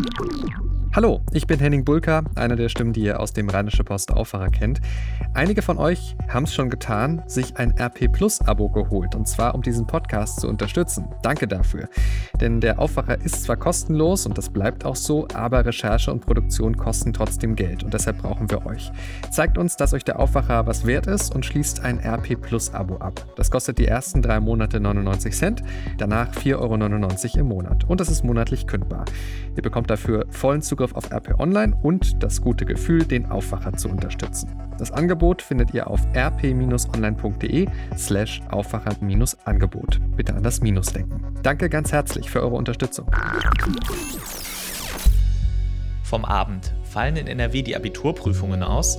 Thank you. Hallo, ich bin Henning Bulka, einer der Stimmen, die ihr aus dem Rheinische Post Aufwacher kennt. Einige von euch haben es schon getan, sich ein RP Plus Abo geholt und zwar um diesen Podcast zu unterstützen. Danke dafür. Denn der Aufwacher ist zwar kostenlos und das bleibt auch so, aber Recherche und Produktion kosten trotzdem Geld und deshalb brauchen wir euch. Zeigt uns, dass euch der Aufwacher was wert ist und schließt ein RP Plus Abo ab. Das kostet die ersten drei Monate 99 Cent, danach 4,99 Euro im Monat und das ist monatlich kündbar. Ihr bekommt dafür vollen Zugriff Zugriff auf RP Online und das gute Gefühl, den Aufwacher zu unterstützen. Das Angebot findet ihr auf rp-online.de slash Aufwacher-Angebot. Bitte an das Minus denken. Danke ganz herzlich für eure Unterstützung. Vom Abend fallen in NRW die Abiturprüfungen aus.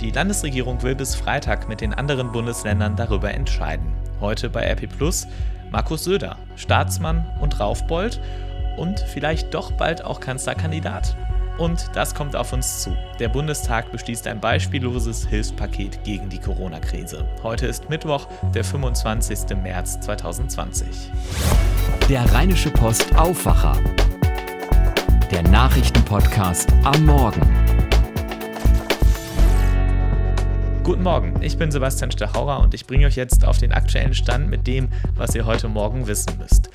Die Landesregierung will bis Freitag mit den anderen Bundesländern darüber entscheiden. Heute bei RP Plus Markus Söder, Staatsmann und Raufbold und vielleicht doch bald auch Kanzlerkandidat. Und das kommt auf uns zu. Der Bundestag beschließt ein beispielloses Hilfspaket gegen die Corona-Krise. Heute ist Mittwoch, der 25. März 2020. Der Rheinische Post Aufwacher. Der Nachrichtenpodcast am Morgen. Guten Morgen, ich bin Sebastian Stachauer und ich bringe euch jetzt auf den aktuellen Stand mit dem, was ihr heute Morgen wissen müsst.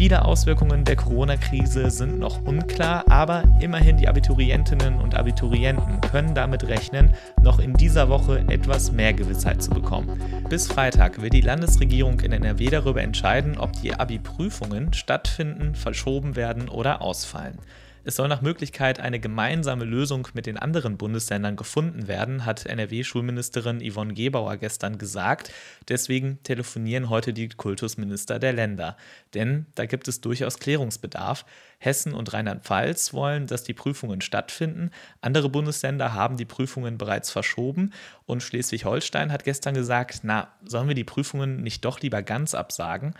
Viele Auswirkungen der Corona-Krise sind noch unklar, aber immerhin die Abiturientinnen und Abiturienten können damit rechnen, noch in dieser Woche etwas mehr Gewissheit zu bekommen. Bis Freitag wird die Landesregierung in NRW darüber entscheiden, ob die Abi-Prüfungen stattfinden, verschoben werden oder ausfallen. Es soll nach Möglichkeit eine gemeinsame Lösung mit den anderen Bundesländern gefunden werden, hat NRW-Schulministerin Yvonne Gebauer gestern gesagt. Deswegen telefonieren heute die Kultusminister der Länder. Denn da gibt es durchaus Klärungsbedarf. Hessen und Rheinland-Pfalz wollen, dass die Prüfungen stattfinden. Andere Bundesländer haben die Prüfungen bereits verschoben. Und Schleswig-Holstein hat gestern gesagt, na, sollen wir die Prüfungen nicht doch lieber ganz absagen?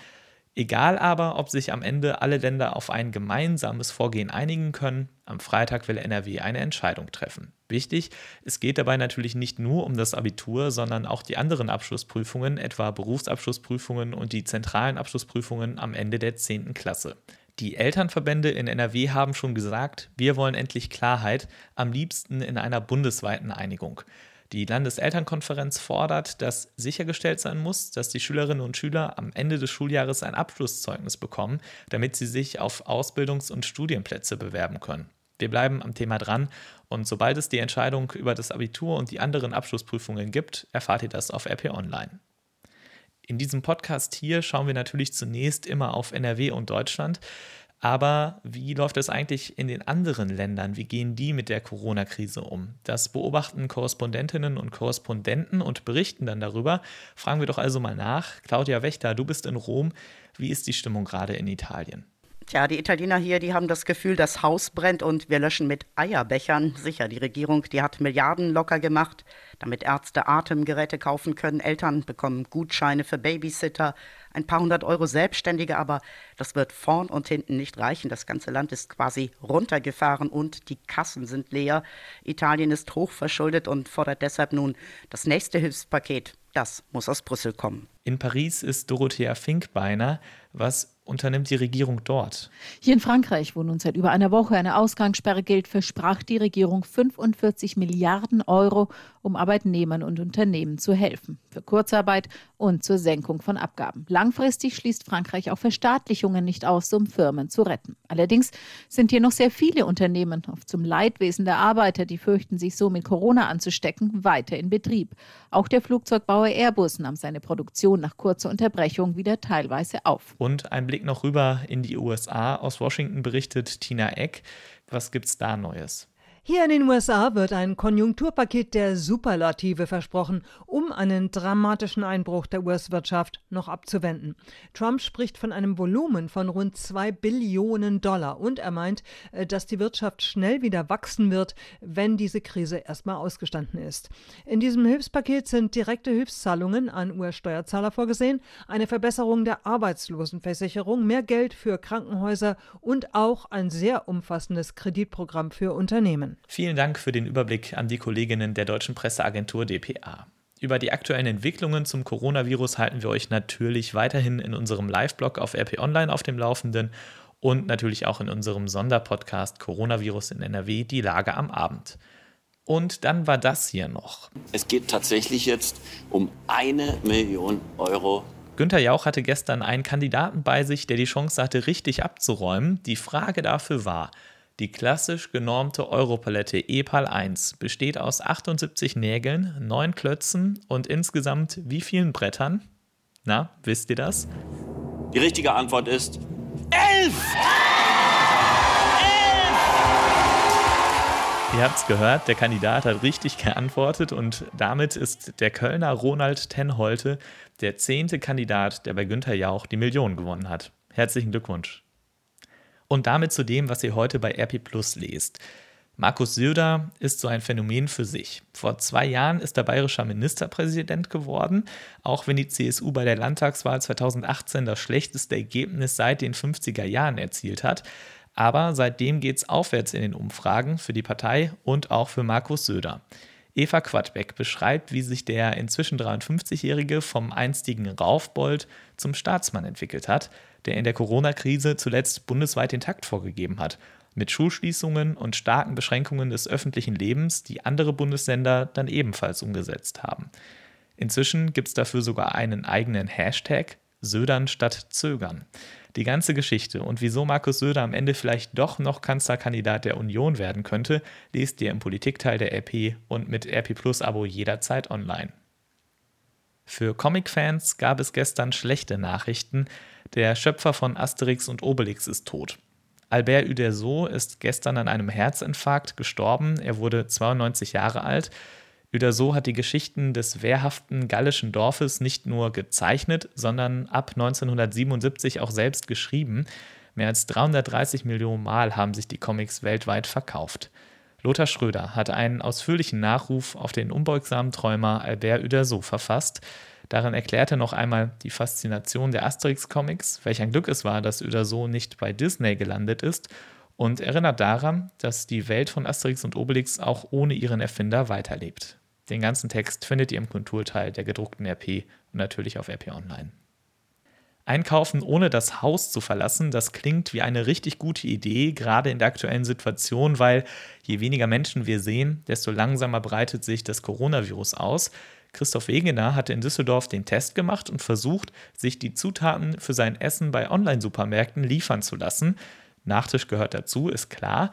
Egal aber, ob sich am Ende alle Länder auf ein gemeinsames Vorgehen einigen können, am Freitag will NRW eine Entscheidung treffen. Wichtig, es geht dabei natürlich nicht nur um das Abitur, sondern auch die anderen Abschlussprüfungen, etwa Berufsabschlussprüfungen und die zentralen Abschlussprüfungen am Ende der 10. Klasse. Die Elternverbände in NRW haben schon gesagt, wir wollen endlich Klarheit, am liebsten in einer bundesweiten Einigung. Die Landeselternkonferenz fordert, dass sichergestellt sein muss, dass die Schülerinnen und Schüler am Ende des Schuljahres ein Abschlusszeugnis bekommen, damit sie sich auf Ausbildungs- und Studienplätze bewerben können. Wir bleiben am Thema dran und sobald es die Entscheidung über das Abitur und die anderen Abschlussprüfungen gibt, erfahrt ihr das auf RP Online. In diesem Podcast hier schauen wir natürlich zunächst immer auf NRW und Deutschland. Aber wie läuft es eigentlich in den anderen Ländern? Wie gehen die mit der Corona-Krise um? Das beobachten Korrespondentinnen und Korrespondenten und berichten dann darüber. Fragen wir doch also mal nach. Claudia Wächter, du bist in Rom. Wie ist die Stimmung gerade in Italien? Tja, die Italiener hier, die haben das Gefühl, das Haus brennt und wir löschen mit Eierbechern. Sicher, die Regierung, die hat Milliarden locker gemacht, damit Ärzte Atemgeräte kaufen können. Eltern bekommen Gutscheine für Babysitter, ein paar hundert Euro Selbstständige, aber das wird vorn und hinten nicht reichen. Das ganze Land ist quasi runtergefahren und die Kassen sind leer. Italien ist hochverschuldet und fordert deshalb nun das nächste Hilfspaket. Das muss aus Brüssel kommen. In Paris ist Dorothea Finkbeiner. Was unternimmt die Regierung dort? Hier in Frankreich, wo nun seit über einer Woche eine Ausgangssperre gilt, versprach die Regierung 45 Milliarden Euro, um Arbeitnehmern und Unternehmen zu helfen. Für Kurzarbeit und zur Senkung von Abgaben. Langfristig schließt Frankreich auch Verstaatlichungen nicht aus, um Firmen zu retten. Allerdings sind hier noch sehr viele Unternehmen, oft zum Leidwesen der Arbeiter, die fürchten, sich so mit Corona anzustecken, weiter in Betrieb. Auch der Flugzeugbauer Airbus nahm seine Produktion nach kurzer Unterbrechung wieder teilweise auf. Und ein Blick noch rüber in die USA. Aus Washington berichtet Tina Eck. Was gibt's da Neues? Hier in den USA wird ein Konjunkturpaket der Superlative versprochen, um einen dramatischen Einbruch der US-Wirtschaft noch abzuwenden. Trump spricht von einem Volumen von rund zwei Billionen Dollar und er meint, äh, dass die Wirtschaft schnell wieder wachsen wird, wenn diese Krise erstmal ausgestanden ist. In diesem Hilfspaket sind direkte Hilfszahlungen an US-Steuerzahler vorgesehen, eine Verbesserung der Arbeitslosenversicherung, mehr Geld für Krankenhäuser und auch ein sehr umfassendes Kreditprogramm für Unternehmen. Vielen Dank für den Überblick an die Kolleginnen der deutschen Presseagentur dpa. Über die aktuellen Entwicklungen zum Coronavirus halten wir euch natürlich weiterhin in unserem Live-Blog auf RP Online auf dem Laufenden und natürlich auch in unserem Sonderpodcast Coronavirus in NRW die Lage am Abend. Und dann war das hier noch. Es geht tatsächlich jetzt um eine Million Euro. Günther Jauch hatte gestern einen Kandidaten bei sich, der die Chance hatte, richtig abzuräumen. Die Frage dafür war, die klassisch genormte Europalette EPAL 1 besteht aus 78 Nägeln, 9 Klötzen und insgesamt wie vielen Brettern? Na, wisst ihr das? Die richtige Antwort ist elf! Ihr habt es gehört, der Kandidat hat richtig geantwortet und damit ist der Kölner Ronald Tenholte der zehnte Kandidat, der bei Günther Jauch die Million gewonnen hat. Herzlichen Glückwunsch. Und damit zu dem, was ihr heute bei RP Plus lest. Markus Söder ist so ein Phänomen für sich. Vor zwei Jahren ist er bayerischer Ministerpräsident geworden, auch wenn die CSU bei der Landtagswahl 2018 das schlechteste Ergebnis seit den 50er Jahren erzielt hat. Aber seitdem geht es aufwärts in den Umfragen für die Partei und auch für Markus Söder. Eva Quadbeck beschreibt, wie sich der inzwischen 53-Jährige vom einstigen Raufbold zum Staatsmann entwickelt hat, der in der Corona-Krise zuletzt bundesweit den Takt vorgegeben hat, mit Schulschließungen und starken Beschränkungen des öffentlichen Lebens, die andere Bundesländer dann ebenfalls umgesetzt haben. Inzwischen gibt es dafür sogar einen eigenen Hashtag, Södern statt Zögern. Die ganze Geschichte und wieso Markus Söder am Ende vielleicht doch noch Kanzlerkandidat der Union werden könnte, lest ihr im Politikteil der RP und mit RP Plus Abo jederzeit online. Für Comic-Fans gab es gestern schlechte Nachrichten. Der Schöpfer von Asterix und Obelix ist tot. Albert Uderso ist gestern an einem Herzinfarkt gestorben. Er wurde 92 Jahre alt. Uderso hat die Geschichten des wehrhaften gallischen Dorfes nicht nur gezeichnet, sondern ab 1977 auch selbst geschrieben. Mehr als 330 Millionen Mal haben sich die Comics weltweit verkauft. Lothar Schröder hat einen ausführlichen Nachruf auf den unbeugsamen Träumer Albert Uderso verfasst. Darin erklärt er noch einmal die Faszination der Asterix-Comics, welch ein Glück es war, dass Uderso nicht bei Disney gelandet ist und erinnert daran, dass die Welt von Asterix und Obelix auch ohne ihren Erfinder weiterlebt. Den ganzen Text findet ihr im Kulturteil der gedruckten RP und natürlich auf RP Online. Einkaufen ohne das Haus zu verlassen, das klingt wie eine richtig gute Idee, gerade in der aktuellen Situation, weil je weniger Menschen wir sehen, desto langsamer breitet sich das Coronavirus aus. Christoph Wegener hatte in Düsseldorf den Test gemacht und versucht, sich die Zutaten für sein Essen bei Online-Supermärkten liefern zu lassen. Nachtisch gehört dazu, ist klar.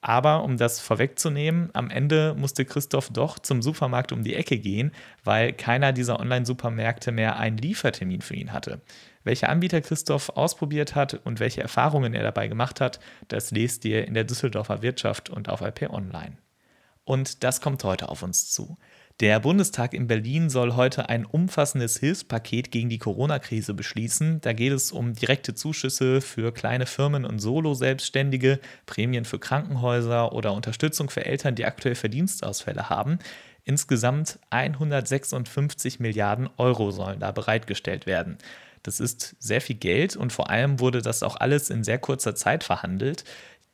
Aber um das vorwegzunehmen, am Ende musste Christoph doch zum Supermarkt um die Ecke gehen, weil keiner dieser Online-Supermärkte mehr einen Liefertermin für ihn hatte. Welche Anbieter Christoph ausprobiert hat und welche Erfahrungen er dabei gemacht hat, das lest ihr in der Düsseldorfer Wirtschaft und auf IP Online. Und das kommt heute auf uns zu. Der Bundestag in Berlin soll heute ein umfassendes Hilfspaket gegen die Corona-Krise beschließen. Da geht es um direkte Zuschüsse für kleine Firmen und Solo-Selbstständige, Prämien für Krankenhäuser oder Unterstützung für Eltern, die aktuell Verdienstausfälle haben. Insgesamt 156 Milliarden Euro sollen da bereitgestellt werden. Das ist sehr viel Geld und vor allem wurde das auch alles in sehr kurzer Zeit verhandelt.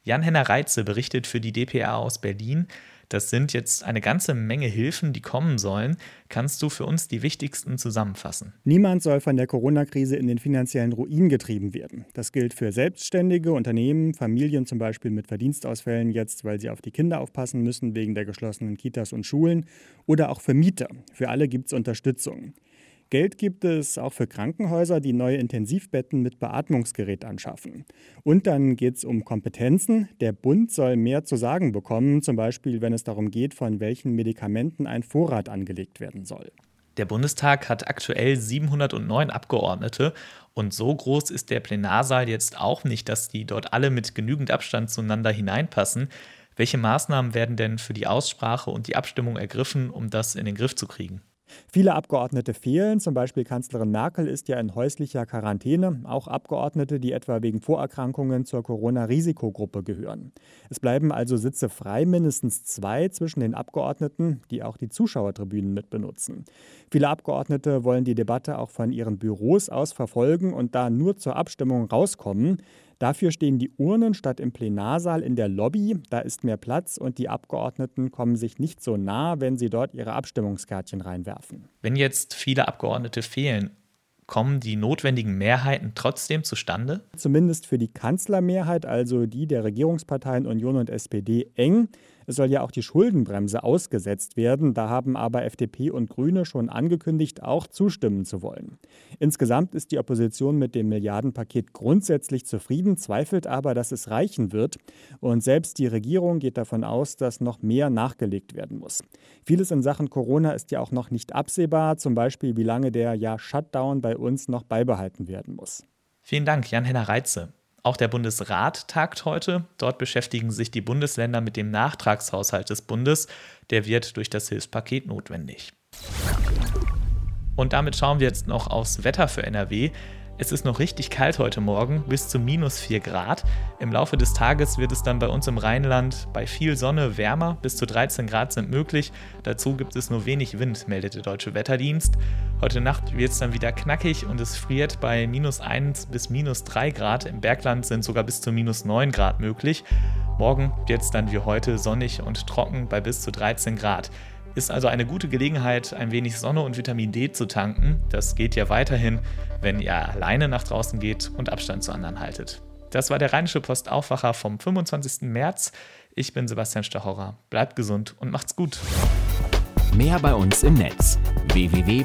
Jan-Henner Reitze berichtet für die DPA aus Berlin. Das sind jetzt eine ganze Menge Hilfen, die kommen sollen. Kannst du für uns die wichtigsten zusammenfassen? Niemand soll von der Corona-Krise in den finanziellen Ruin getrieben werden. Das gilt für Selbstständige, Unternehmen, Familien zum Beispiel mit Verdienstausfällen jetzt, weil sie auf die Kinder aufpassen müssen wegen der geschlossenen Kitas und Schulen oder auch für Mieter. Für alle gibt es Unterstützung. Geld gibt es auch für Krankenhäuser, die neue Intensivbetten mit Beatmungsgerät anschaffen. Und dann geht es um Kompetenzen. Der Bund soll mehr zu sagen bekommen, zum Beispiel wenn es darum geht, von welchen Medikamenten ein Vorrat angelegt werden soll. Der Bundestag hat aktuell 709 Abgeordnete und so groß ist der Plenarsaal jetzt auch nicht, dass die dort alle mit genügend Abstand zueinander hineinpassen. Welche Maßnahmen werden denn für die Aussprache und die Abstimmung ergriffen, um das in den Griff zu kriegen? Viele Abgeordnete fehlen, zum Beispiel Kanzlerin Merkel ist ja in häuslicher Quarantäne, auch Abgeordnete, die etwa wegen Vorerkrankungen zur Corona-Risikogruppe gehören. Es bleiben also Sitze frei, mindestens zwei zwischen den Abgeordneten, die auch die Zuschauertribünen mitbenutzen. Viele Abgeordnete wollen die Debatte auch von ihren Büros aus verfolgen und da nur zur Abstimmung rauskommen. Dafür stehen die Urnen statt im Plenarsaal in der Lobby. Da ist mehr Platz und die Abgeordneten kommen sich nicht so nah, wenn sie dort ihre Abstimmungskärtchen reinwerfen. Wenn jetzt viele Abgeordnete fehlen, Kommen die notwendigen Mehrheiten trotzdem zustande? Zumindest für die Kanzlermehrheit, also die der Regierungsparteien Union und SPD, eng. Es soll ja auch die Schuldenbremse ausgesetzt werden. Da haben aber FDP und Grüne schon angekündigt, auch zustimmen zu wollen. Insgesamt ist die Opposition mit dem Milliardenpaket grundsätzlich zufrieden, zweifelt aber, dass es reichen wird. Und selbst die Regierung geht davon aus, dass noch mehr nachgelegt werden muss. Vieles in Sachen Corona ist ja auch noch nicht absehbar, zum Beispiel wie lange der ja Shutdown bei uns noch beibehalten werden muss. Vielen Dank, Jan-Henner Reitze. Auch der Bundesrat tagt heute. Dort beschäftigen sich die Bundesländer mit dem Nachtragshaushalt des Bundes. Der wird durch das Hilfspaket notwendig. Und damit schauen wir jetzt noch aufs Wetter für NRW. Es ist noch richtig kalt heute Morgen, bis zu minus 4 Grad. Im Laufe des Tages wird es dann bei uns im Rheinland bei viel Sonne wärmer, bis zu 13 Grad sind möglich. Dazu gibt es nur wenig Wind, meldet der Deutsche Wetterdienst. Heute Nacht wird es dann wieder knackig und es friert bei minus 1 bis minus 3 Grad. Im Bergland sind sogar bis zu minus 9 Grad möglich. Morgen wird es dann wie heute sonnig und trocken bei bis zu 13 Grad. Ist also eine gute Gelegenheit, ein wenig Sonne und Vitamin D zu tanken. Das geht ja weiterhin, wenn ihr alleine nach draußen geht und Abstand zu anderen haltet. Das war der Rheinische Post Aufwacher vom 25. März. Ich bin Sebastian Stachorer. Bleibt gesund und macht's gut. Mehr bei uns im Netz www.rp-online.de